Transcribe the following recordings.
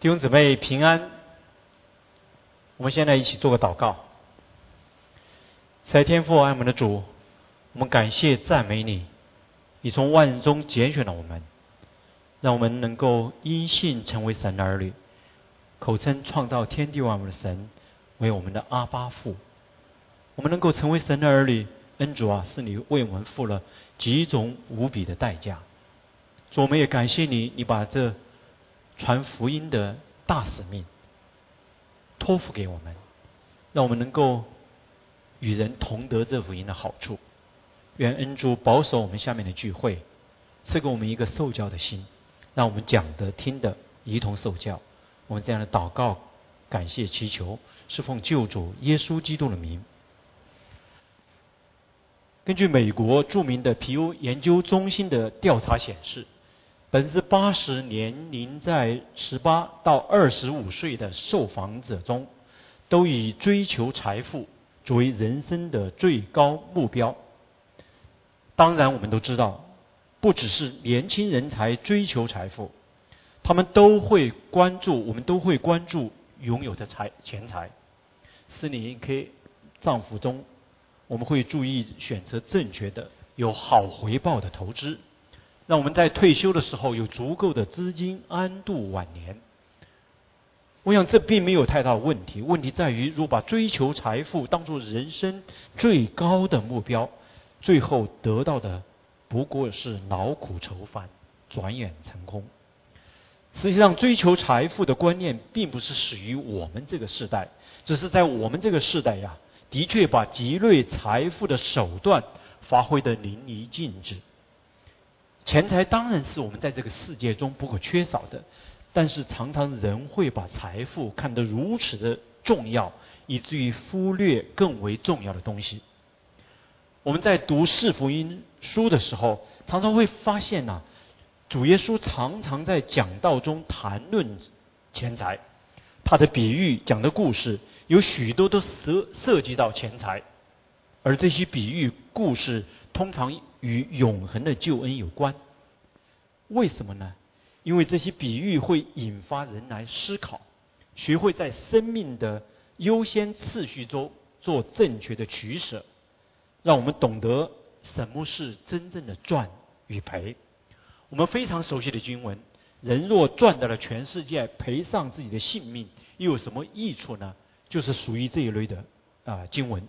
弟兄姊妹平安。我们现在一起做个祷告。在天父爱我们的主，我们感谢赞美你，你从万人中拣选了我们，让我们能够因信成为神的儿女，口称创造天地万物的神为我们的阿巴父。我们能够成为神的儿女，恩主啊，是你为我们付了几种无比的代价。主，我们也感谢你，你把这。传福音的大使命托付给我们，让我们能够与人同得这福音的好处。愿恩主保守我们下面的聚会，赐给我们一个受教的心，让我们讲的听的一同受教。我们这样的祷告、感谢、祈求，是奉救主耶稣基督的名。根据美国著名的皮尤研究中心的调查显示。百分之八十年龄在十八到二十五岁的受访者中，都以追求财富作为人生的最高目标。当然，我们都知道，不只是年轻人才追求财富，他们都会关注，我们都会关注拥有的财钱财。四零一 K 账户中，我们会注意选择正确的、有好回报的投资。让我们在退休的时候有足够的资金安度晚年。我想这并没有太大问题，问题在于，如果把追求财富当作人生最高的目标，最后得到的不过是劳苦愁烦，转眼成空。实际上，追求财富的观念并不是始于我们这个时代，只是在我们这个时代呀，的确把积累财富的手段发挥得淋漓尽致。钱财当然是我们在这个世界中不可缺少的，但是常常人会把财富看得如此的重要，以至于忽略更为重要的东西。我们在读四福音书的时候，常常会发现呐，主耶稣常常在讲道中谈论钱财，他的比喻讲的故事有许多都涉涉及到钱财，而这些比喻故事通常。与永恒的救恩有关，为什么呢？因为这些比喻会引发人来思考，学会在生命的优先次序中做正确的取舍，让我们懂得什么是真正的赚与赔。我们非常熟悉的经文：人若赚到了全世界，赔上自己的性命，又有什么益处呢？就是属于这一类的啊经文，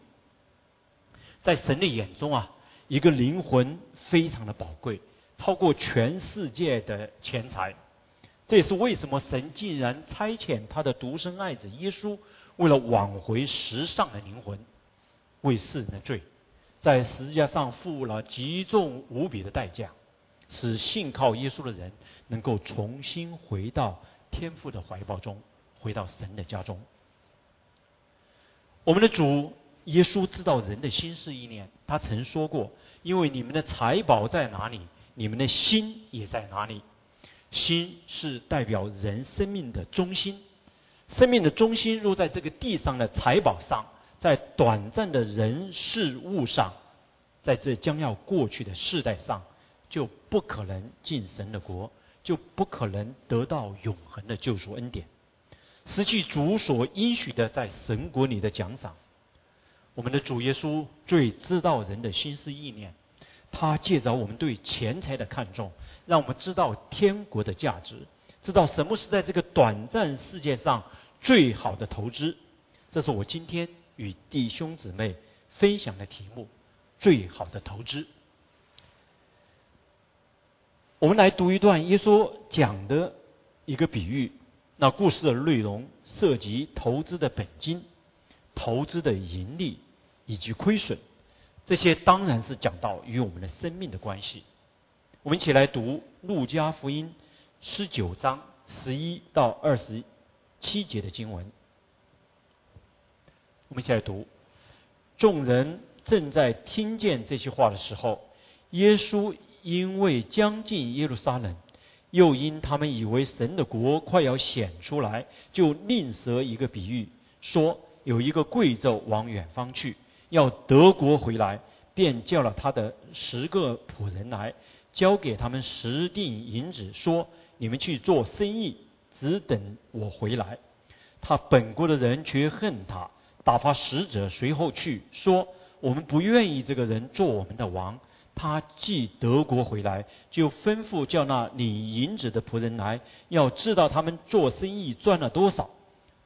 在神的眼中啊。一个灵魂非常的宝贵，超过全世界的钱财。这也是为什么神竟然差遣他的独生爱子耶稣，为了挽回时尚的灵魂，为世人的罪，在十字架上付了极重无比的代价，使信靠耶稣的人能够重新回到天父的怀抱中，回到神的家中。我们的主。耶稣知道人的心思意念，他曾说过：“因为你们的财宝在哪里，你们的心也在哪里。心是代表人生命的中心，生命的中心若在这个地上的财宝上，在短暂的人事物上，在这将要过去的世代上，就不可能进神的国，就不可能得到永恒的救赎恩典，失去主所应许的在神国里的奖赏。”我们的主耶稣最知道人的心思意念，他借着我们对钱财的看重，让我们知道天国的价值，知道什么是在这个短暂世界上最好的投资。这是我今天与弟兄姊妹分享的题目：最好的投资。我们来读一段耶稣讲的一个比喻，那故事的内容涉及投资的本金、投资的盈利。以及亏损，这些当然是讲到与我们的生命的关系。我们一起来读《路加福音》十九章十一到二十七节的经文。我们一起来读。众人正在听见这些话的时候，耶稣因为将近耶路撒冷，又因他们以为神的国快要显出来，就另设一个比喻，说有一个贵胄往远方去。要德国回来，便叫了他的十个仆人来，交给他们十锭银子，说：“你们去做生意，只等我回来。他本国的人却恨他，打发使者随后去说：我们不愿意这个人做我们的王。他既德国回来，就吩咐叫那领银子的仆人来，要知道他们做生意赚了多少。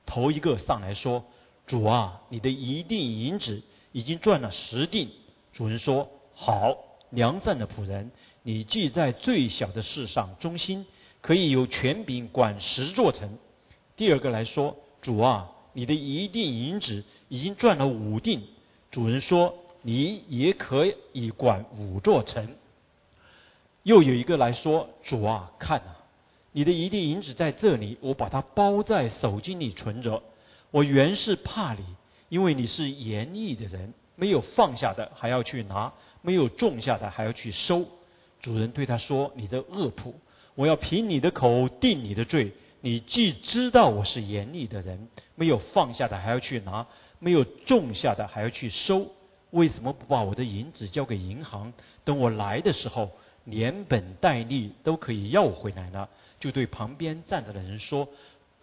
头一个上来说：“主啊，你的一锭银子已经赚了十锭。”主人说：“好，良善的仆人，你既在最小的事上忠心，可以有权柄管十座城。”第二个来说：“主啊，你的一锭银子已经赚了五锭。”主人说。你也可以管五座城。又有一个来说：“主啊，看啊，你的一锭银子在这里，我把它包在手巾里存着。我原是怕你，因为你是严厉的人，没有放下的还要去拿，没有种下的还要去收。”主人对他说：“你的恶仆，我要凭你的口定你的罪。你既知道我是严厉的人，没有放下的还要去拿，没有种下的还要去收。”为什么不把我的银子交给银行？等我来的时候，连本带利都可以要回来呢？就对旁边站着的人说：“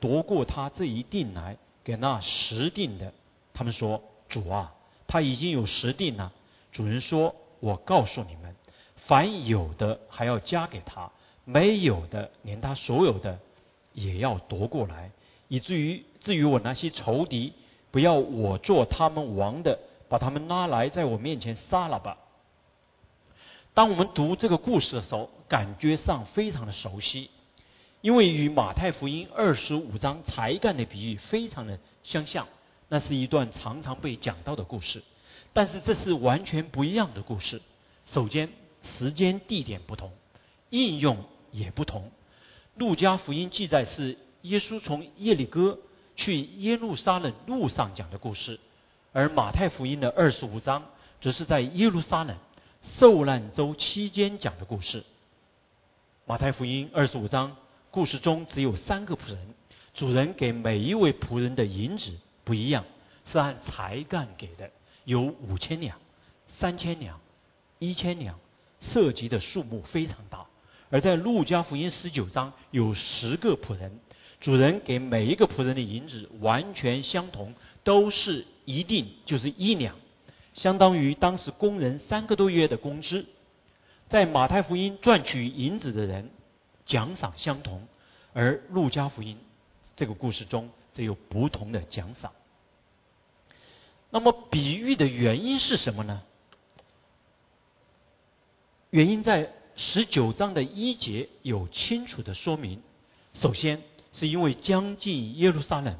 夺过他这一锭来，给那十锭的。”他们说：“主啊，他已经有十锭了。”主人说：“我告诉你们，凡有的还要加给他，没有的连他所有的也要夺过来，以至于至于我那些仇敌，不要我做他们王的。”把他们拉来，在我面前杀了吧。当我们读这个故事的时候，感觉上非常的熟悉，因为与马太福音二十五章才干的比喻非常的相像。那是一段常常被讲到的故事，但是这是完全不一样的故事。首先，时间地点不同，应用也不同。路加福音记载是耶稣从耶利哥去耶路撒冷路上讲的故事。而马太福音的二十五章，则是在耶路撒冷受难周期间讲的故事。马太福音二十五章故事中只有三个仆人，主人给每一位仆人的银子不一样，是按才干给的，有五千两、三千两、一千两，涉及的数目非常大。而在路加福音十九章有十个仆人，主人给每一个仆人的银子完全相同，都是。一定就是一两，相当于当时工人三个多月的工资。在马太福音赚取银子的人奖赏相同，而路加福音这个故事中则有不同的奖赏。那么比喻的原因是什么呢？原因在十九章的一节有清楚的说明。首先是因为将近耶路撒冷，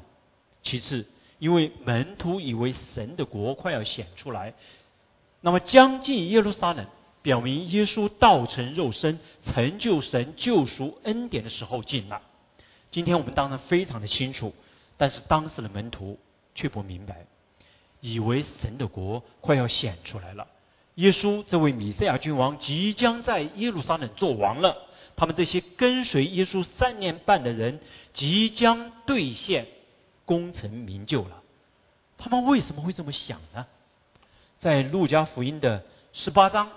其次。因为门徒以为神的国快要显出来，那么将近耶路撒冷，表明耶稣道成肉身，成就神救赎恩典的时候近了。今天我们当然非常的清楚，但是当时的门徒却不明白，以为神的国快要显出来了，耶稣这位米赛亚君王即将在耶路撒冷做王了，他们这些跟随耶稣三年半的人即将兑现。功成名就了，他们为什么会这么想呢？在路加福音的十八章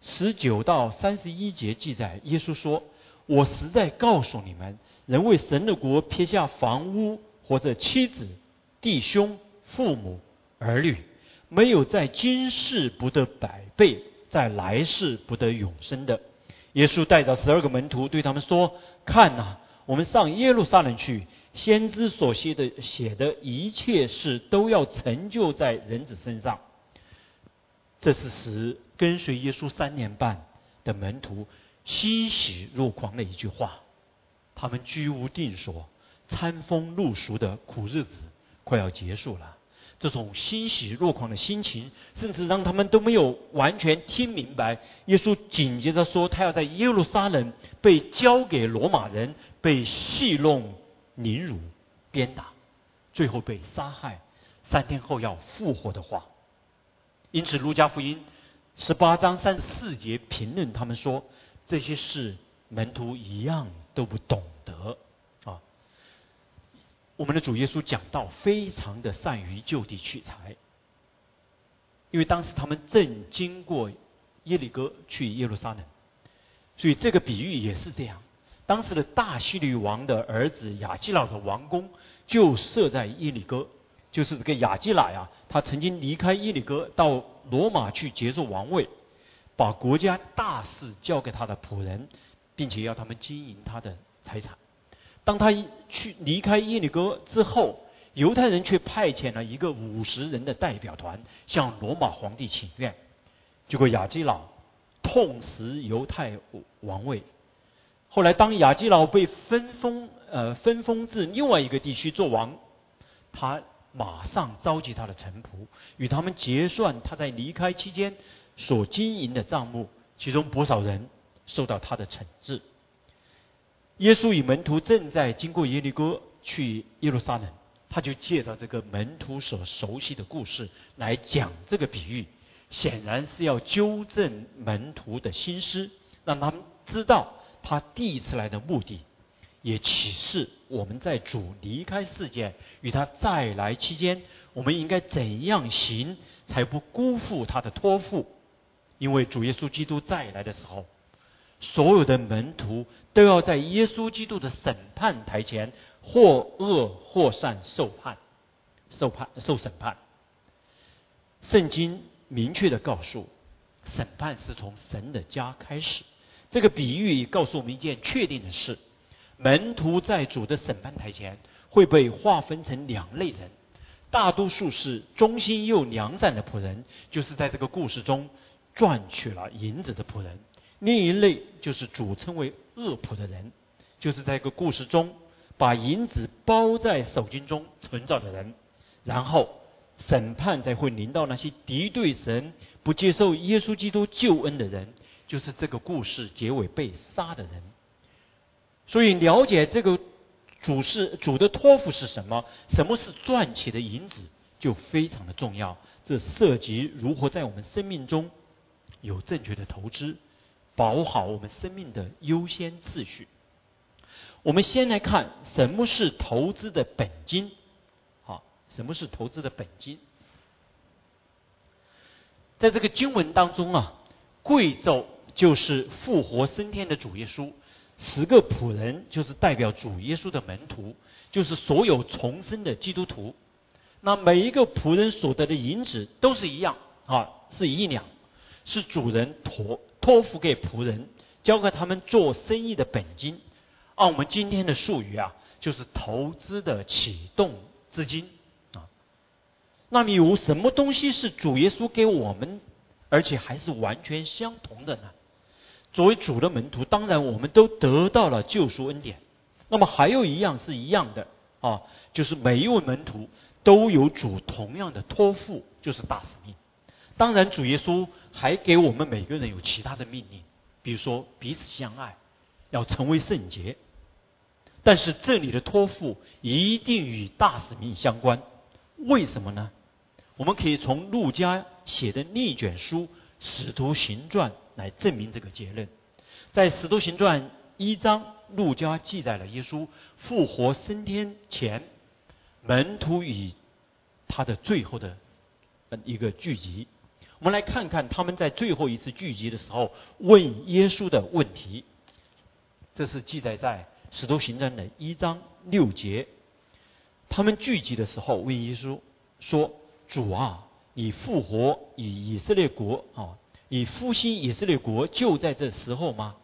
十九到三十一节记载，耶稣说：“我实在告诉你们，人为神的国撇下房屋或者妻子、弟兄、父母、儿女，没有在今世不得百倍，在来世不得永生的。”耶稣带着十二个门徒对他们说：“看呐，我们上耶路撒冷去。”先知所写的写的一切事都要成就在人子身上，这是使跟随耶稣三年半的门徒欣喜若狂的一句话。他们居无定所、餐风露宿的苦日子快要结束了。这种欣喜若狂的心情，甚至让他们都没有完全听明白。耶稣紧接着说，他要在耶路撒冷被交给罗马人，被戏弄。凌辱、鞭打，最后被杀害，三天后要复活的话，因此《路加福音》十八章三十四节评论他们说：这些事门徒一样都不懂。我们的主耶稣讲道非常的善于就地取材，因为当时他们正经过耶利哥去耶路撒冷，所以这个比喻也是这样。当时的大希律王的儿子亚基老的王宫就设在耶利哥，就是这个亚基拉呀，他曾经离开耶利哥到罗马去接受王位，把国家大事交给他的仆人，并且要他们经营他的财产。当他去离开耶利哥之后，犹太人却派遣了一个五十人的代表团向罗马皇帝请愿，结果亚基老痛失犹太王位。后来，当亚基老被分封呃分封至另外一个地区做王，他马上召集他的臣仆，与他们结算他在离开期间所经营的账目，其中不少人受到他的惩治。耶稣与门徒正在经过耶利哥去耶路撒冷，他就借着这个门徒所熟悉的故事来讲这个比喻，显然是要纠正门徒的心思，让他们知道他第一次来的目的，也启示我们在主离开世界与他再来期间，我们应该怎样行，才不辜负他的托付，因为主耶稣基督再来的时候。所有的门徒都要在耶稣基督的审判台前，或恶或善受判、受判、受审判。圣经明确的告诉，审判是从神的家开始。这个比喻告诉我们一件确定的事：门徒在主的审判台前会被划分成两类人，大多数是忠心又良善的仆人，就是在这个故事中赚取了银子的仆人。另一类就是主称为恶仆的人，就是在一个故事中把银子包在手巾中存着的人，然后审判才会临到那些敌对神、不接受耶稣基督救恩的人，就是这个故事结尾被杀的人。所以了解这个主是主的托付是什么，什么是赚取的银子，就非常的重要。这涉及如何在我们生命中有正确的投资。保好我们生命的优先次序。我们先来看什么是投资的本金。好，什么是投资的本金？在这个经文当中啊，贵胄就是复活升天的主耶稣，十个仆人就是代表主耶稣的门徒，就是所有重生的基督徒。那每一个仆人所得的银子都是一样啊，是一两，是主人托。托付给仆人，交给他们做生意的本金，按我们今天的术语啊，就是投资的启动资金啊。那么有什么东西是主耶稣给我们，而且还是完全相同的呢？作为主的门徒，当然我们都得到了救赎恩典。那么还有一样是一样的啊，就是每一位门徒都有主同样的托付，就是大使命。当然，主耶稣还给我们每个人有其他的命令，比如说彼此相爱，要成为圣洁。但是这里的托付一定与大使命相关，为什么呢？我们可以从路加写的另一卷书《使徒行传》来证明这个结论。在《使徒行传》一章，路加记载了耶稣复活升天前，门徒与他的最后的一个聚集。我们来看看他们在最后一次聚集的时候问耶稣的问题。这是记载在《使徒行传》的一章六节。他们聚集的时候问耶稣说：“主啊，你复活以以色列国啊，你复兴以色列国就在这时候吗？”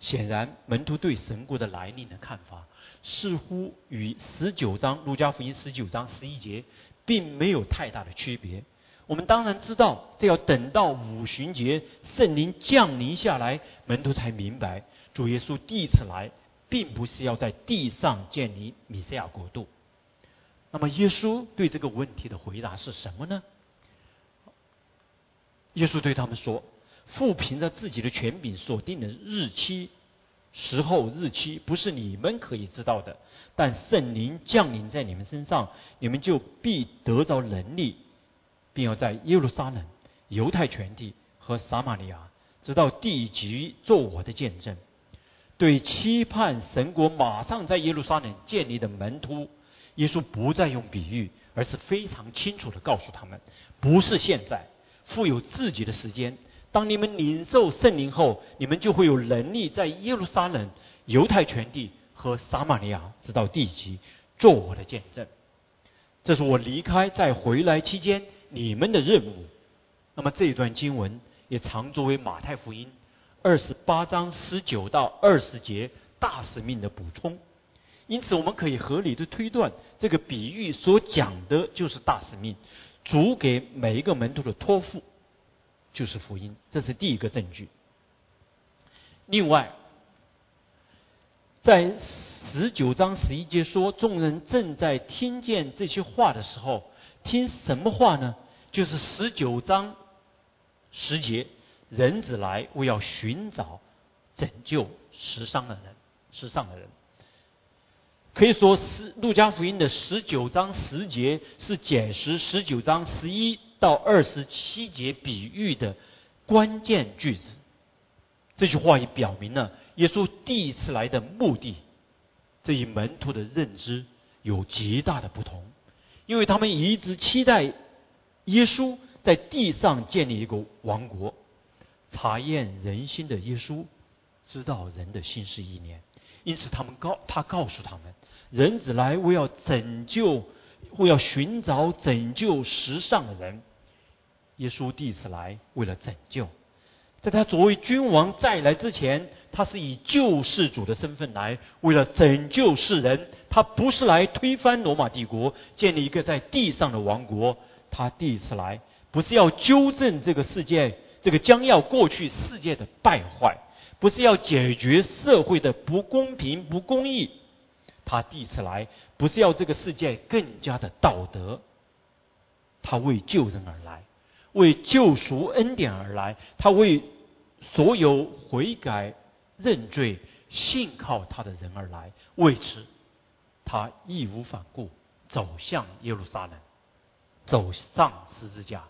显然，门徒对神国的来临的看法似乎与十九章路加福音十九章十一节并没有太大的区别。我们当然知道，这要等到五旬节圣灵降临下来，门徒才明白，主耶稣第一次来，并不是要在地上建立米赛亚国度。那么，耶稣对这个问题的回答是什么呢？耶稣对他们说：“父凭着自己的权柄所定的日期、时候、日期，不是你们可以知道的。但圣灵降临在你们身上，你们就必得到能力。”并要在耶路撒冷、犹太全地和撒玛利亚，直到地极做我的见证。对期盼神国马上在耶路撒冷建立的门徒，耶稣不再用比喻，而是非常清楚的告诉他们：不是现在，富有自己的时间。当你们领受圣灵后，你们就会有能力在耶路撒冷、犹太全地和撒玛利亚，直到地极，做我的见证。这是我离开再回来期间你们的任务。那么这一段经文也常作为马太福音二十八章十九到二十节大使命的补充。因此，我们可以合理的推断，这个比喻所讲的就是大使命，主给每一个门徒的托付就是福音，这是第一个证据。另外，在十九章十一节说，众人正在听见这些话的时候，听什么话呢？就是十九章十节，人子来，我要寻找拯救世上的人，世上的人。可以说，十路加福音的十九章十节是解释十九章十一到二十七节比喻的关键句子。这句话也表明了耶稣第一次来的目的。这一门徒的认知有极大的不同，因为他们一直期待耶稣在地上建立一个王国。查验人心的耶稣知道人的心思意念，因此他们告他告诉他们。人子来，为要拯救，为要寻找拯救时尚的人。耶稣第一次来，为了拯救，在他作为君王再来之前，他是以救世主的身份来，为了拯救世人。他不是来推翻罗马帝国，建立一个在地上的王国。他第一次来，不是要纠正这个世界这个将要过去世界的败坏，不是要解决社会的不公平不公义。他第一次来，不是要这个世界更加的道德，他为救人而来，为救赎恩典而来，他为所有悔改认罪、信靠他的人而来。为此，他义无反顾走向耶路撒冷，走上十字架。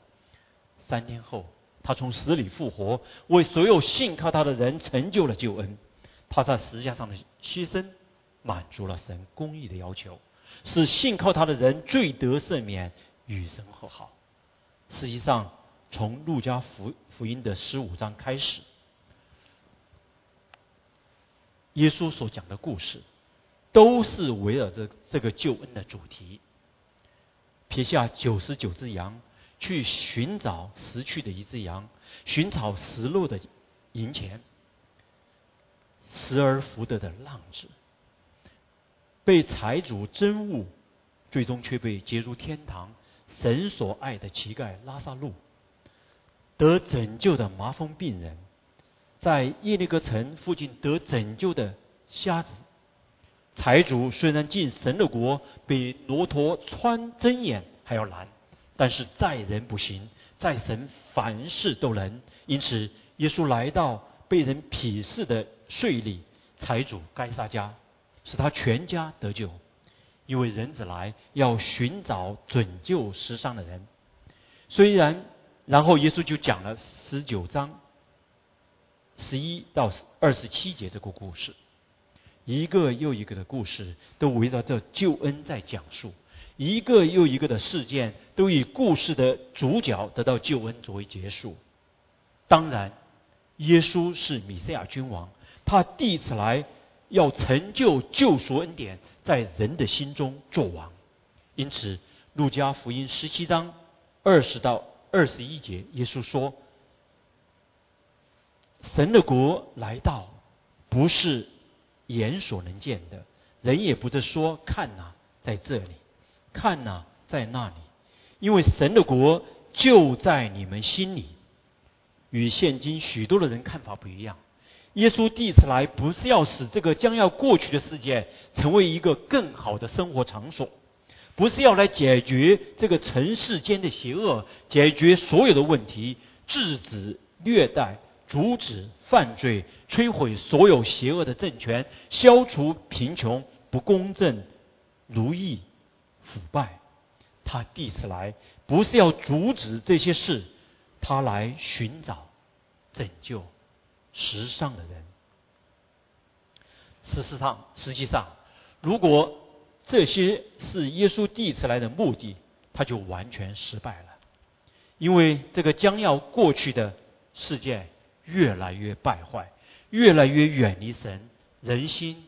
三天后，他从死里复活，为所有信靠他的人成就了救恩。他在十字架上的牺牲。满足了神公义的要求，使信靠他的人罪得赦免，与神和好。实际上，从路加福福音的十五章开始，耶稣所讲的故事，都是围绕着这个救恩的主题。撇下九十九只羊，去寻找失去的一只羊，寻找失落的银钱，失而复得的浪子。被财主憎恶，最终却被接入天堂。神所爱的乞丐拉萨路，得拯救的麻风病人，在耶利哥城附近得拯救的瞎子。财主虽然进神的国比骆驼穿针眼还要难，但是在人不行，在神凡事都能。因此，耶稣来到被人鄙视的税吏财主该撒家。使他全家得救，因为人子来要寻找拯救世上的人。虽然，然后耶稣就讲了十九章十一到二十七节这个故事，一个又一个的故事都围绕着救恩在讲述，一个又一个的事件都以故事的主角得到救恩作为结束。当然，耶稣是米赛亚君王，他第一次来。要成就救赎恩典，在人的心中作王。因此，路加福音十七章二十到二十一节，耶稣说：“神的国来到，不是眼所能见的，人也不是说看哪，在这里，看哪，在那里，因为神的国就在你们心里。”与现今许多的人看法不一样。耶稣第一次来，不是要使这个将要过去的世界成为一个更好的生活场所，不是要来解决这个尘世间的邪恶，解决所有的问题，制止虐待，阻止犯罪，摧毁所有邪恶的政权，消除贫穷、不公正、奴役、腐败。他第一次来，不是要阻止这些事，他来寻找拯救。时尚的人，事实上，实际上，如果这些是耶稣第一次来的目的，他就完全失败了。因为这个将要过去的世界越来越败坏，越来越远离神，人心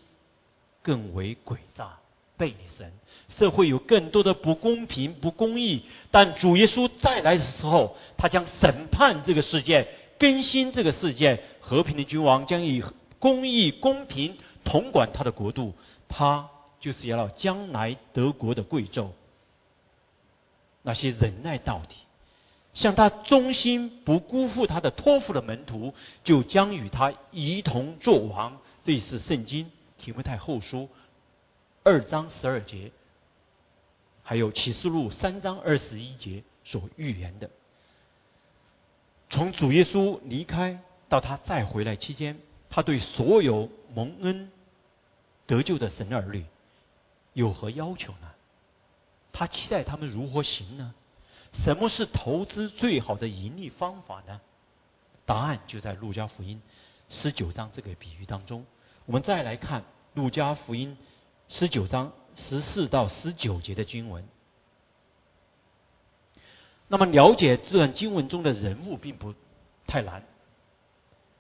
更为诡诈，背离神，社会有更多的不公平、不公义。但主耶稣再来的时候，他将审判这个世界，更新这个世界。和平的君王将以公义、公平统管他的国度。他就是要将来德国的贵胄。那些忍耐到底。向他忠心不辜负他的托付的门徒，就将与他一同作王。这是圣经提摩太后书二章十二节，还有启示录三章二十一节所预言的。从主耶稣离开到他再回来期间，他对所有蒙恩得救的神儿女有何要求呢？他期待他们如何行呢？什么是投资最好的盈利方法呢？答案就在路加福音十九章这个比喻当中。我们再来看路加福音十九章十四到十九节的经文。那么，了解这段经文中的人物并不太难。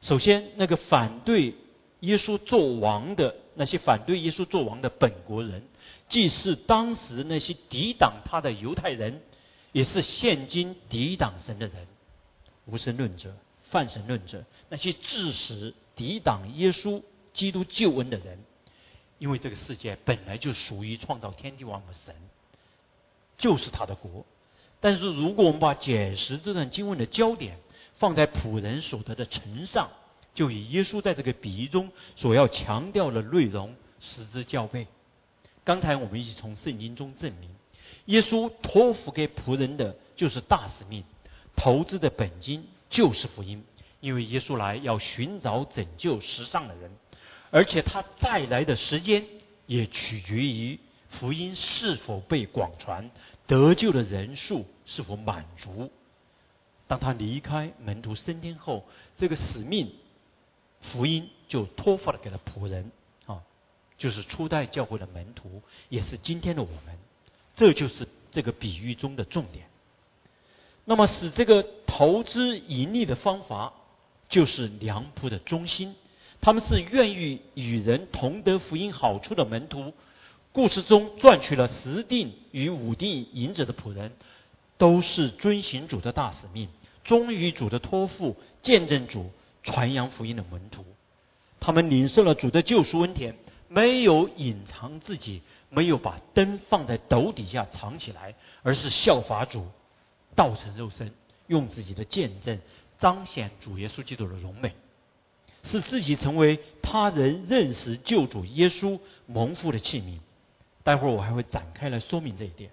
首先，那个反对耶稣做王的那些反对耶稣做王的本国人，既是当时那些抵挡他的犹太人。也是现今抵挡神的人，无神论者、泛神论者，那些致使抵挡耶稣基督救恩的人，因为这个世界本来就属于创造天地万物的神，就是他的国。但是如果我们把解释这段经文的焦点放在仆人所得的城上，就以耶稣在这个比喻中所要强调的内容失之交臂。刚才我们一起从圣经中证明。耶稣托付给仆人的就是大使命，投资的本金就是福音。因为耶稣来要寻找拯救世上的人，而且他再来的时间也取决于福音是否被广传，得救的人数是否满足。当他离开门徒升天后，这个使命福音就托付了给了仆人啊，就是初代教会的门徒，也是今天的我们。这就是这个比喻中的重点。那么，使这个投资盈利的方法，就是良仆的中心。他们是愿意与人同得福音好处的门徒。故事中赚取了十锭与五锭银子的仆人，都是遵行主的大使命，忠于主的托付，见证主传扬福音的门徒。他们领受了主的救赎恩典，没有隐藏自己。没有把灯放在斗底下藏起来，而是效法主，道成肉身，用自己的见证彰显主耶稣基督的荣美，使自己成为他人认识救主耶稣蒙福的器皿。待会儿我还会展开来说明这一点。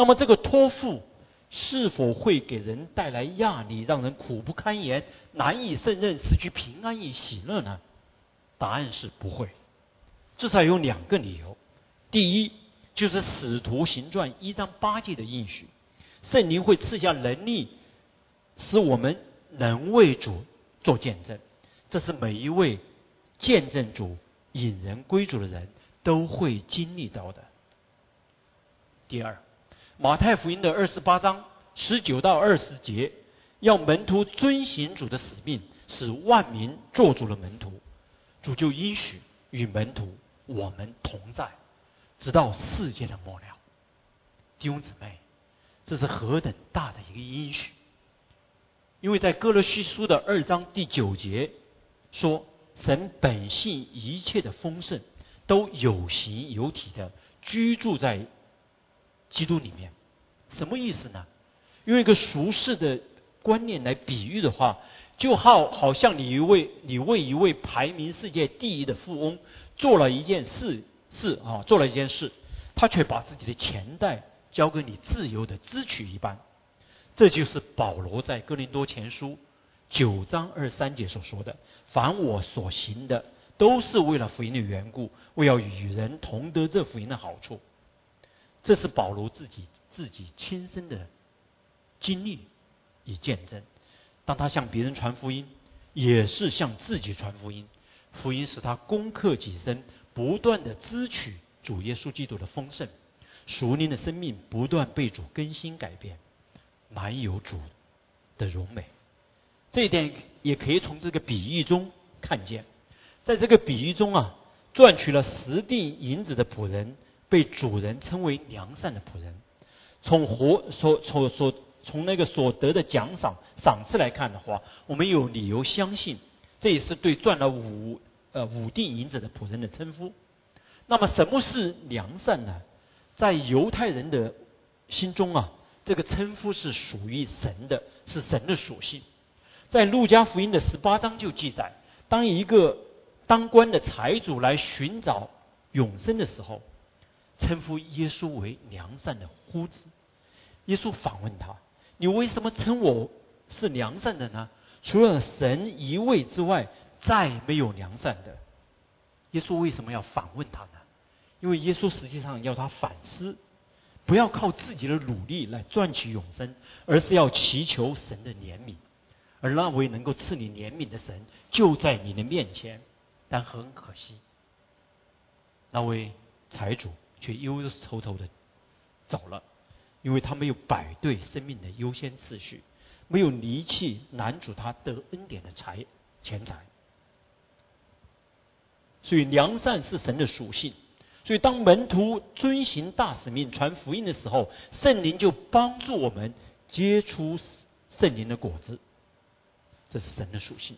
那么这个托付是否会给人带来压力，让人苦不堪言、难以胜任、失去平安与喜乐呢？答案是不会，至少有两个理由。第一，就是《使徒行传》一章八节的应许，圣灵会赐下能力，使我们能为主做见证。这是每一位见证主、引人归主的人都会经历到的。第二，《马太福音》的二十八章十九到二十节，要门徒遵行主的使命，使万民做主的门徒。主就应许与门徒我们同在。直到世界的末了，弟兄姊妹，这是何等大的一个应许！因为在哥罗西书的二章第九节说：“神本性一切的丰盛，都有形有体的居住在基督里面。”什么意思呢？用一个俗世的观念来比喻的话，就好好像你一位你为一位排名世界第一的富翁做了一件事。事啊，做了一件事，他却把自己的钱袋交给你自由的支取一般。这就是保罗在哥林多前书九章二三节所说的：“凡我所行的，都是为了福音的缘故，为要与人同得这福音的好处。”这是保罗自己自己亲身的经历与见证。当他向别人传福音，也是向自己传福音。福音使他攻克己身。不断的支取主耶稣基督的丰盛，属灵的生命不断被主更新改变，满有主的荣美。这一点也可以从这个比喻中看见。在这个比喻中啊，赚取了十锭银子的仆人被主人称为良善的仆人。从活所所所从那个所得的奖赏赏赐来看的话，我们有理由相信，这也是对赚了五呃五锭银子的仆人的称呼。那么什么是良善呢？在犹太人的心中啊，这个称呼是属于神的，是神的属性。在路加福音的十八章就记载，当一个当官的财主来寻找永生的时候，称呼耶稣为良善的夫子。耶稣反问他：“你为什么称我是良善的呢？除了神一位之外，再没有良善的。”耶稣为什么要反问他呢？因为耶稣实际上要他反思，不要靠自己的努力来赚取永生，而是要祈求神的怜悯。而那位能够赐你怜悯的神就在你的面前，但很可惜，那位财主却忧忧愁愁的走了，因为他没有摆对生命的优先次序，没有离弃男主他得恩典的财钱财。所以良善是神的属性，所以当门徒遵行大使命传福音的时候，圣灵就帮助我们结出圣灵的果子。这是神的属性，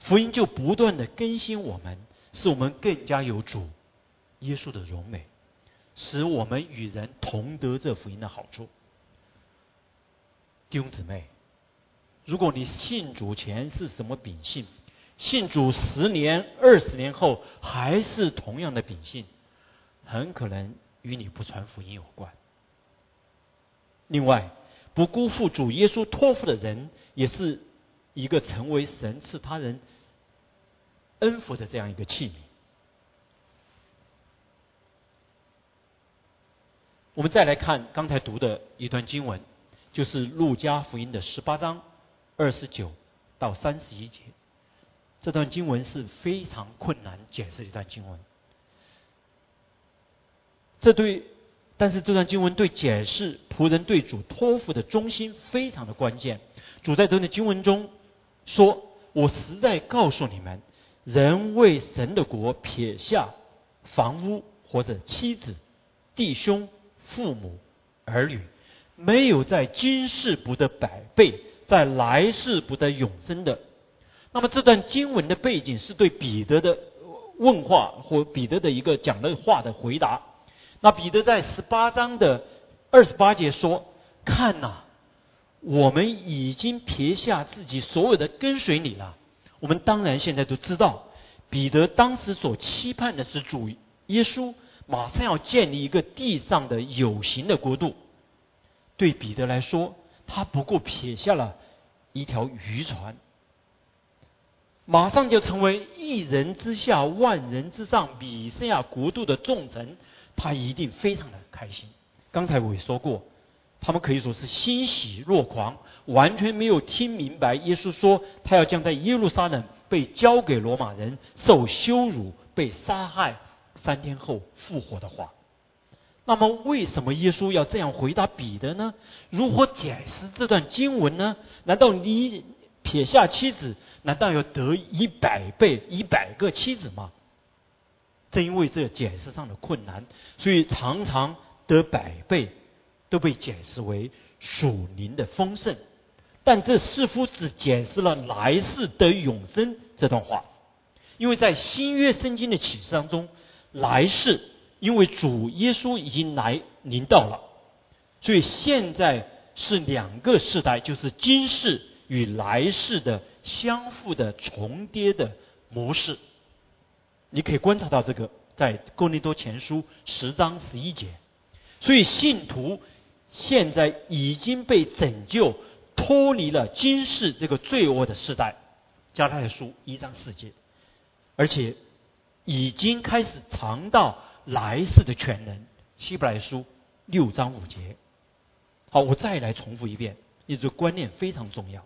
福音就不断的更新我们，使我们更加有主耶稣的荣美，使我们与人同得这福音的好处。弟兄姊妹，如果你信主前是什么秉性，信主十年、二十年后还是同样的秉性，很可能与你不传福音有关。另外，不辜负主耶稣托付的人，也是。一个成为神赐他人恩福的这样一个器皿。我们再来看刚才读的一段经文，就是路加福音的十八章二十九到三十一节。这段经文是非常困难解释一段经文。这对，但是这段经文对解释仆人对主托付的忠心非常的关键。主在这段经文中。说：“我实在告诉你们，人为神的国撇下房屋或者妻子、弟兄、父母、儿女，没有在今世不得百倍，在来世不得永生的。那么这段经文的背景是对彼得的问话或彼得的一个讲的话的回答。那彼得在十八章的二十八节说：‘看呐。’”我们已经撇下自己所有的跟随你了。我们当然现在都知道，彼得当时所期盼的是主耶稣马上要建立一个地上的有形的国度。对彼得来说，他不过撇下了一条渔船，马上就成为一人之下万人之上米赛亚国度的重臣，他一定非常的开心。刚才我也说过。他们可以说是欣喜若狂，完全没有听明白耶稣说他要将在耶路撒冷被交给罗马人受羞辱、被杀害，三天后复活的话。那么，为什么耶稣要这样回答彼得呢？如何解释这段经文呢？难道你撇下妻子，难道要得一百倍、一百个妻子吗？正因为这解释上的困难，所以常常得百倍。都被解释为属灵的丰盛，但这似乎只解释了来世得永生这段话，因为在新约圣经的启示当中，来世因为主耶稣已经来临到了，所以现在是两个世代，就是今世与来世的相互的重叠的模式。你可以观察到这个，在哥林多前书十章十一节，所以信徒。现在已经被拯救，脱离了今世这个罪恶的时代，加太书一章四节，而且已经开始尝到来世的全能，希伯来书六章五节。好，我再来重复一遍，一个观念非常重要。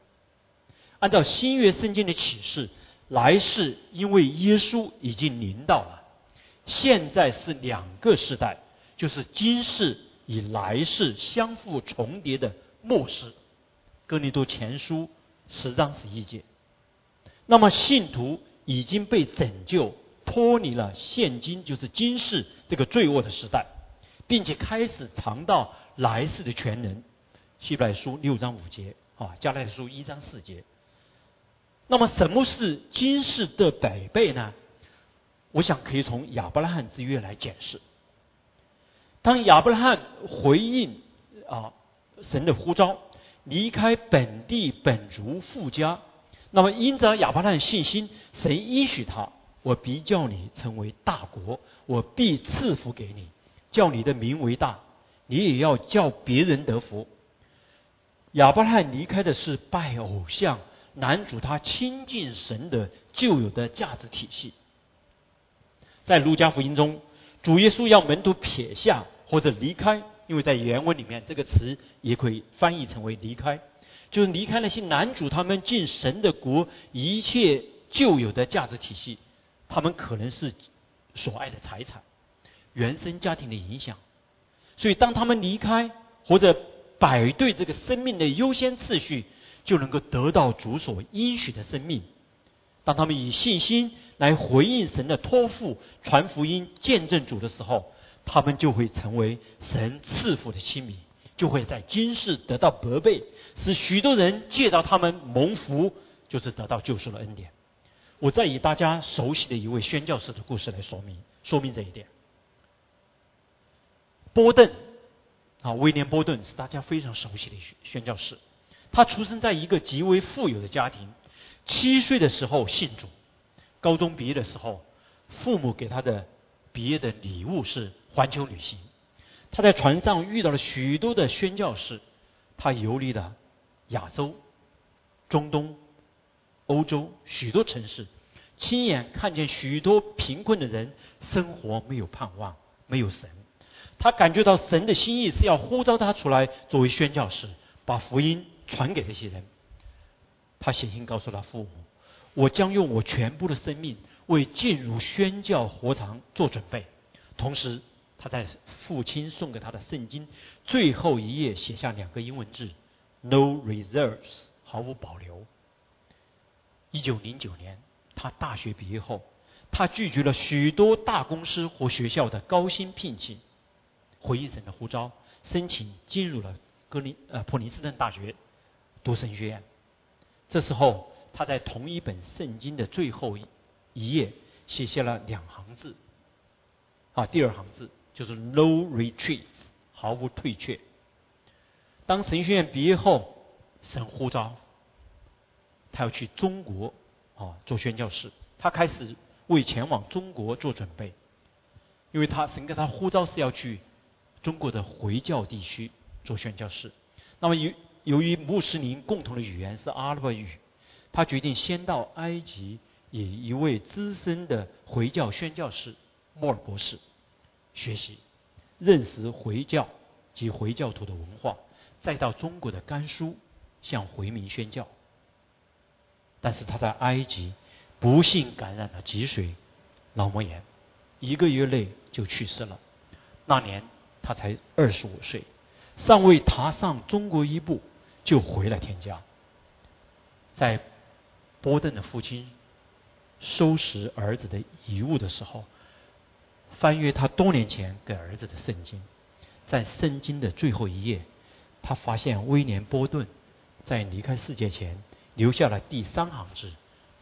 按照新约圣经的启示，来世因为耶稣已经临到了，现在是两个时代，就是今世。与来世相互重叠的末世，哥林多前书十章十一节。那么信徒已经被拯救，脱离了现今就是今世这个罪恶的时代，并且开始尝到来世的全能。希伯来书六章五节啊，加来书一章四节。那么什么是今世的百倍呢？我想可以从亚伯拉罕之约来解释。当亚伯拉罕回应啊神的呼召，离开本地本族富家，那么因着亚伯拉罕信心，神应许他：我必叫你成为大国，我必赐福给你，叫你的名为大，你也要叫别人得福。亚伯拉罕离开的是拜偶像。男主他亲近神的旧有的价值体系，在路加福音中，主耶稣要门徒撇下或者离开，因为在原文里面这个词也可以翻译成为离开，就是离开那些男主他们进神的国一切旧有的价值体系，他们可能是所爱的财产、原生家庭的影响，所以当他们离开或者摆对这个生命的优先次序。就能够得到主所应许的生命。当他们以信心来回应神的托付、传福音、见证主的时候，他们就会成为神赐福的亲民，就会在今世得到百倍，使许多人借到他们蒙福，就是得到救赎的恩典。我再以大家熟悉的一位宣教士的故事来说明，说明这一点。波顿啊，威廉·波顿是大家非常熟悉的宣宣教士。他出生在一个极为富有的家庭，七岁的时候信主，高中毕业的时候，父母给他的毕业的礼物是环球旅行。他在船上遇到了许多的宣教士，他游历了亚洲、中东、欧洲许多城市，亲眼看见许多贫困的人生活没有盼望，没有神。他感觉到神的心意是要呼召他出来作为宣教士，把福音。传给这些人，他写信告诉他父母：“我将用我全部的生命为进入宣教活堂做准备。”同时，他在父亲送给他的圣经最后一页写下两个英文字：“No reserves”，毫无保留。一九零九年，他大学毕业后，他拒绝了许多大公司和学校的高薪聘请，回应神的呼召，申请进入了格林呃普林斯顿大学。读神学院，这时候他在同一本圣经的最后一页写下了两行字，啊，第二行字就是 “No retreat”，毫无退却。当神学院毕业后，神呼召他要去中国啊做宣教士，他开始为前往中国做准备，因为他神给他呼召是要去中国的回教地区做宣教士，那么由由于穆斯林共同的语言是阿拉伯语，他决定先到埃及，以一位资深的回教宣教士莫尔博士学习，认识回教及回教徒的文化，再到中国的甘肃向回民宣教。但是他在埃及不幸感染了脊髓脑膜炎，一个月内就去世了。那年他才二十五岁，尚未踏上中国一步。就回了天家。在波顿的父亲收拾儿子的遗物的时候，翻阅他多年前给儿子的圣经，在圣经的最后一页，他发现威廉波顿在离开世界前留下了第三行字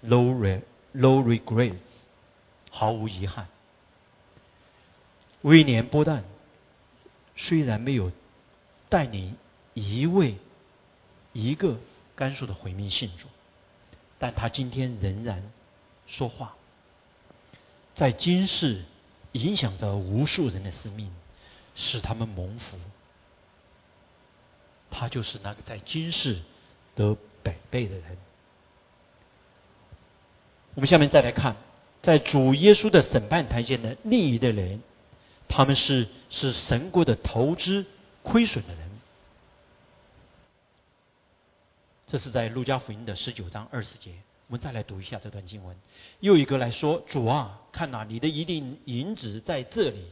：“No re no regrets”，毫无遗憾。威廉波顿虽然没有带领一位。一个甘肃的回民信主，但他今天仍然说话，在今世影响着无数人的生命，使他们蒙福。他就是那个在今世得百倍的人。我们下面再来看，在主耶稣的审判台前的另一类人，他们是是神国的投资亏损的人。这是在路加福音的十九章二十节，我们再来读一下这段经文。又一个来说：“主啊，看哪，你的一锭银子在这里，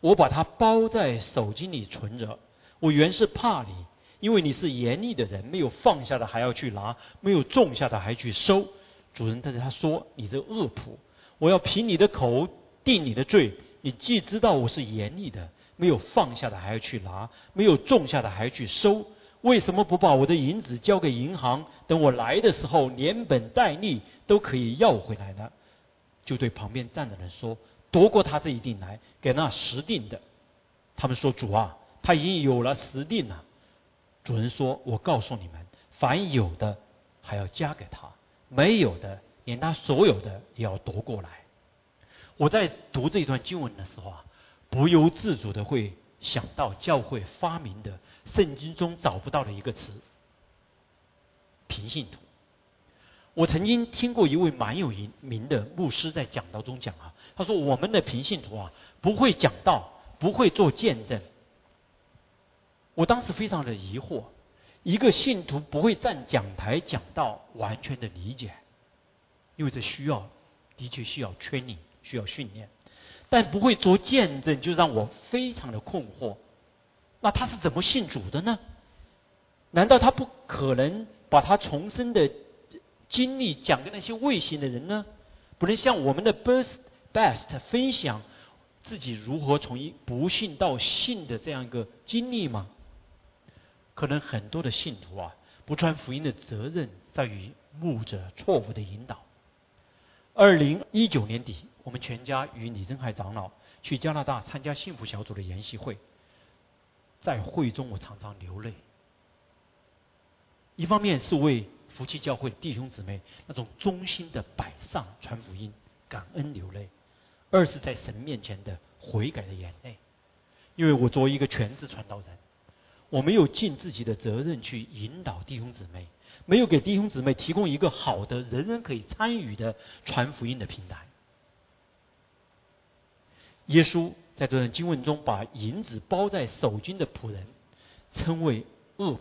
我把它包在手巾里存着。我原是怕你，因为你是严厉的人，没有放下的还要去拿，没有种下的还去收。主人对他说：“你这恶仆，我要凭你的口定你的罪。你既知道我是严厉的，没有放下的还要去拿，没有种下的还要去收。为什么不把我的银子交给银行，等我来的时候连本带利都可以要回来呢？”就对旁边站的人说：“夺过他这一定来，给那十定的。”他们说：“主啊，他已经有了十定了。”主人说：“我告诉你们，凡有的还要加给他。”没有的，连他所有的也要夺过来。我在读这一段经文的时候啊，不由自主的会想到教会发明的圣经中找不到的一个词——平信徒。我曾经听过一位蛮有名的牧师在讲道中讲啊，他说：“我们的平信徒啊，不会讲道，不会做见证。”我当时非常的疑惑。一个信徒不会站讲台讲到，完全的理解，因为这需要，的确需要 training，需要训练，但不会做见证，就让我非常的困惑。那他是怎么信主的呢？难道他不可能把他重生的经历讲给那些未信的人呢？不能像我们的 best best 分享自己如何从一不信到信的这样一个经历吗？可能很多的信徒啊，不传福音的责任在于牧者错误的引导。二零一九年底，我们全家与李振海长老去加拿大参加幸福小组的研习会，在会中我常常流泪。一方面是为福气教会弟兄姊妹那种忠心的摆上传福音，感恩流泪；二是在神面前的悔改的眼泪，因为我作为一个全职传道人。我没有尽自己的责任去引导弟兄姊妹，没有给弟兄姊妹提供一个好的、人人可以参与的传福音的平台。耶稣在这段经文中把银子包在手巾的仆人称为恶仆，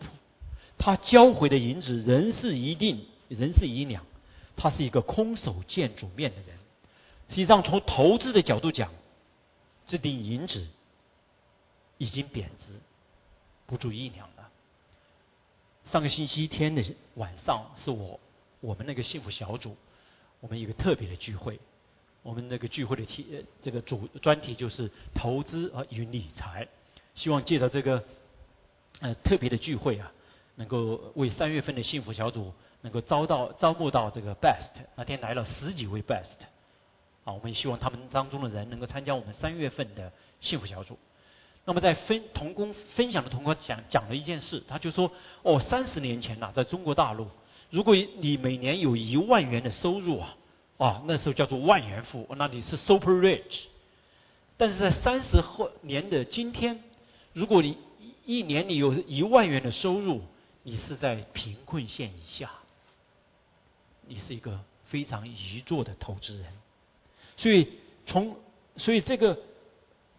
他交回的银子仍是一定，仍是一两，他是一个空手见主面的人。实际上，从投资的角度讲，这锭银子已经贬值。不足一两了。上个星期天的晚上是我我们那个幸福小组，我们一个特别的聚会。我们那个聚会的题，这个主专题就是投资啊与理财。希望借着这个呃特别的聚会啊，能够为三月份的幸福小组能够招到招募到这个 best。那天来了十几位 best，啊，我们希望他们当中的人能够参加我们三月份的幸福小组。那么在分同工分享的同工讲讲了一件事，他就说：哦，三十年前呐，在中国大陆，如果你每年有一万元的收入啊，啊，那时候叫做万元户，那你是 super rich。但是在三十后年的今天，如果你一年你有一万元的收入，你是在贫困线以下，你是一个非常愚拙的投资人。所以从所以这个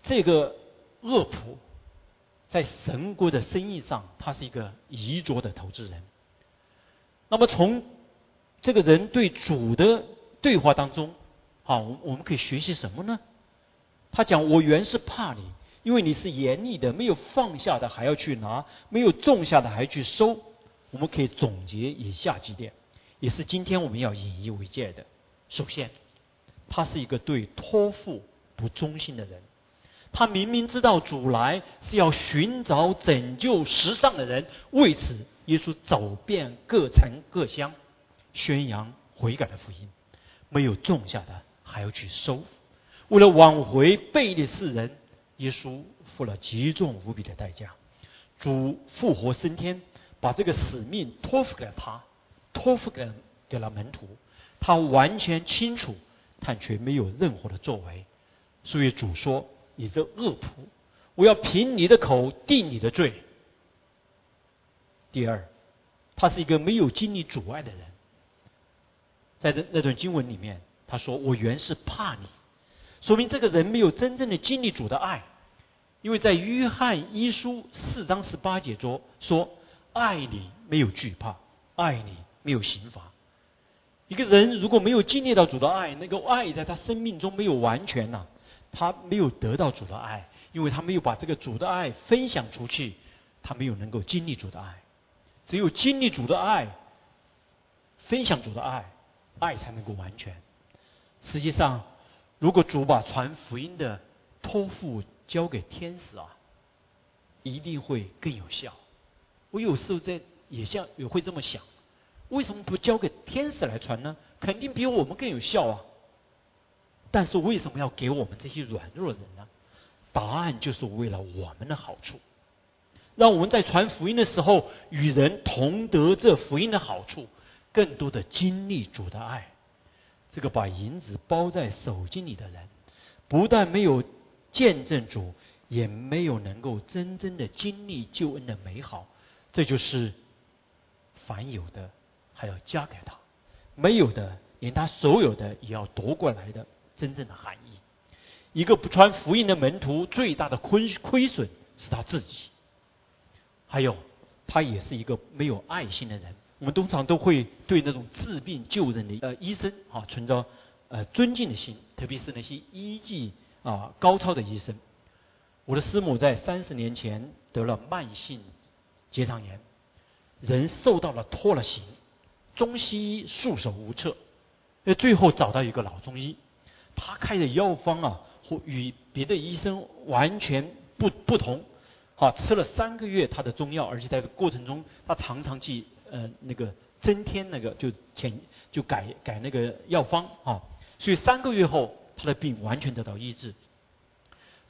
这个。恶仆在神国的生意上，他是一个愚拙的投资人。那么从这个人对主的对话当中，好，我我们可以学习什么呢？他讲：“我原是怕你，因为你是严厉的，没有放下的还要去拿，没有种下的还要去收。”我们可以总结以下几点，也是今天我们要引以为戒的。首先，他是一个对托付不忠心的人。他明明知道主来是要寻找拯救时尚的人，为此耶稣走遍各城各乡，宣扬悔改的福音。没有种下的还要去收，为了挽回背逆世人，耶稣付了极重无比的代价。主复活升天，把这个使命托付给了他，托付给给了门徒。他完全清楚，但却没有任何的作为。所以主说。你这恶仆，我要凭你的口定你的罪。第二，他是一个没有经历阻碍的人，在这那段经文里面，他说：“我原是怕你。”说明这个人没有真正的经历主的爱，因为在约翰一书四章十八节中说：“爱你没有惧怕，爱你没有刑罚。”一个人如果没有经历到主的爱，那个爱在他生命中没有完全呐。他没有得到主的爱，因为他没有把这个主的爱分享出去，他没有能够经历主的爱。只有经历主的爱，分享主的爱，爱才能够完全。实际上，如果主把传福音的托付交给天使啊，一定会更有效。我有时候在也像也会这么想，为什么不交给天使来传呢？肯定比我们更有效啊。但是为什么要给我们这些软弱的人呢？答案就是为了我们的好处，让我们在传福音的时候与人同得这福音的好处，更多的经历主的爱。这个把银子包在手巾里的人，不但没有见证主，也没有能够真正的经历救恩的美好。这就是凡有的还要加给他，没有的连他所有的也要夺过来的真正的含义。一个不穿福音的门徒，最大的亏亏损是他自己，还有他也是一个没有爱心的人。我们通常都会对那种治病救人的呃医生啊存着呃尊敬的心，特别是那些医技啊高超的医生。我的师母在三十年前得了慢性结肠炎，人受到了拖了形，中西医束手无策，呃最后找到一个老中医，他开的药方啊。或与别的医生完全不不同，好吃了三个月他的中药，而且在过程中他常常去呃那个增添那个就前就改改那个药方啊，所以三个月后他的病完全得到医治。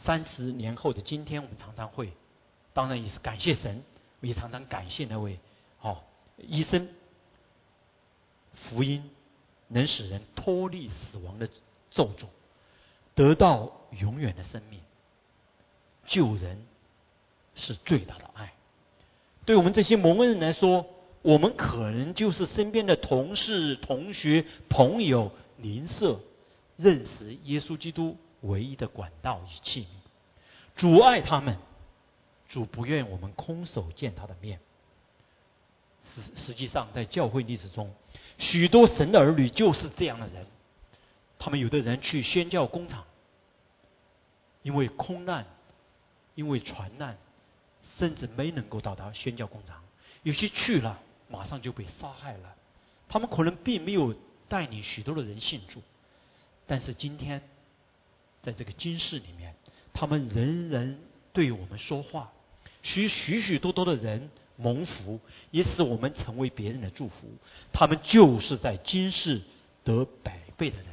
三十年后的今天，我们常常会，当然也是感谢神，也常常感谢那位好医生。福音能使人脱离死亡的咒诅。得到永远的生命，救人是最大的爱。对我们这些蒙恩人来说，我们可能就是身边的同事、同学、朋友、邻舍，认识耶稣基督唯一的管道与器皿。阻碍他们，主不愿我们空手见他的面。实实际上，在教会历史中，许多神的儿女就是这样的人。他们有的人去宣教工厂。因为空难，因为船难，甚至没能够到达宣教工厂。有些去了，马上就被杀害了。他们可能并没有带领许多的人信主，但是今天，在这个今世里面，他们人人对我们说话，许许许多多的人蒙福，也使我们成为别人的祝福。他们就是在今世得百倍的人，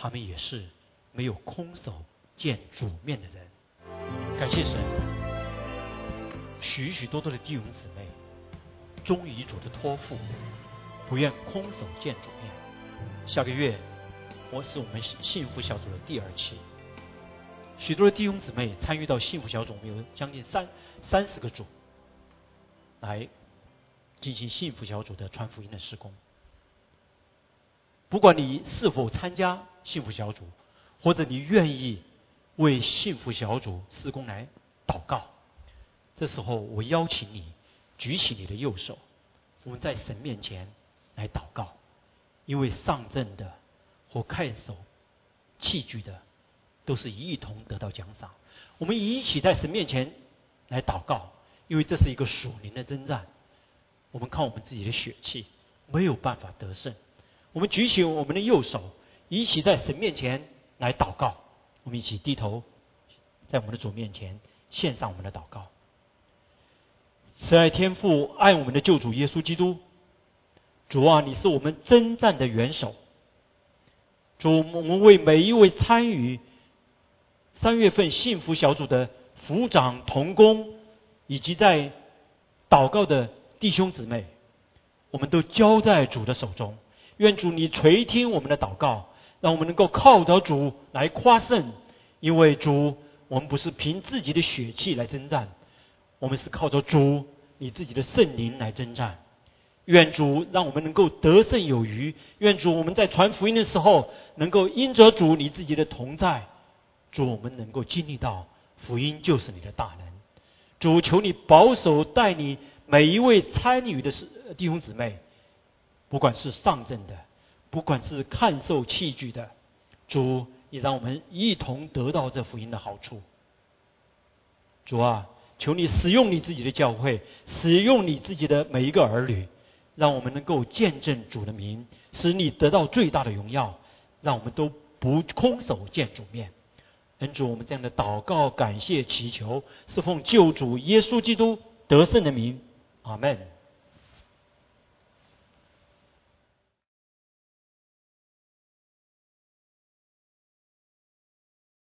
他们也是没有空手。见主面的人，感谢神，许许多多的弟兄姊妹忠于主的托付，不愿空手见主面。下个月，我是我们幸福小组的第二期，许多的弟兄姊妹参与到幸福小组，我们有将近三三十个组，来进行幸福小组的传福音的施工。不管你是否参加幸福小组，或者你愿意。为幸福小组施工来祷告。这时候，我邀请你举起你的右手，我们在神面前来祷告。因为上阵的或看守器具的，都是一同得到奖赏。我们一起在神面前来祷告，因为这是一个属灵的征战。我们靠我们自己的血气没有办法得胜。我们举起我们的右手，一起在神面前来祷告。我们一起低头，在我们的主面前献上我们的祷告。慈爱天父，爱我们的救主耶稣基督。主啊，你是我们征战的元首。主，我们为每一位参与三月份幸福小组的副长同工，以及在祷告的弟兄姊妹，我们都交在主的手中。愿主你垂听我们的祷告。让我们能够靠着主来夸胜，因为主，我们不是凭自己的血气来征战，我们是靠着主你自己的圣灵来征战。愿主让我们能够得胜有余。愿主我们在传福音的时候，能够因着主你自己的同在，主我们能够经历到福音就是你的大能。主求你保守带你每一位参与的弟兄姊妹，不管是上阵的。不管是看受器具的主，也让我们一同得到这福音的好处。主啊，求你使用你自己的教会，使用你自己的每一个儿女，让我们能够见证主的名，使你得到最大的荣耀，让我们都不空手见主面。恩主，我们这样的祷告、感谢、祈求，是奉救主耶稣基督得胜的名，阿门。